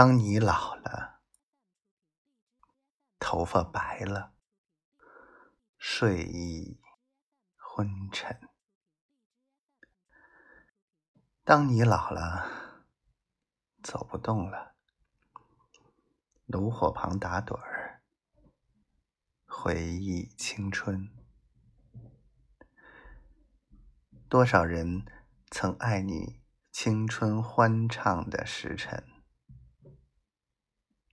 当你老了，头发白了，睡意昏沉；当你老了，走不动了，炉火旁打盹儿，回忆青春。多少人曾爱你青春欢畅的时辰，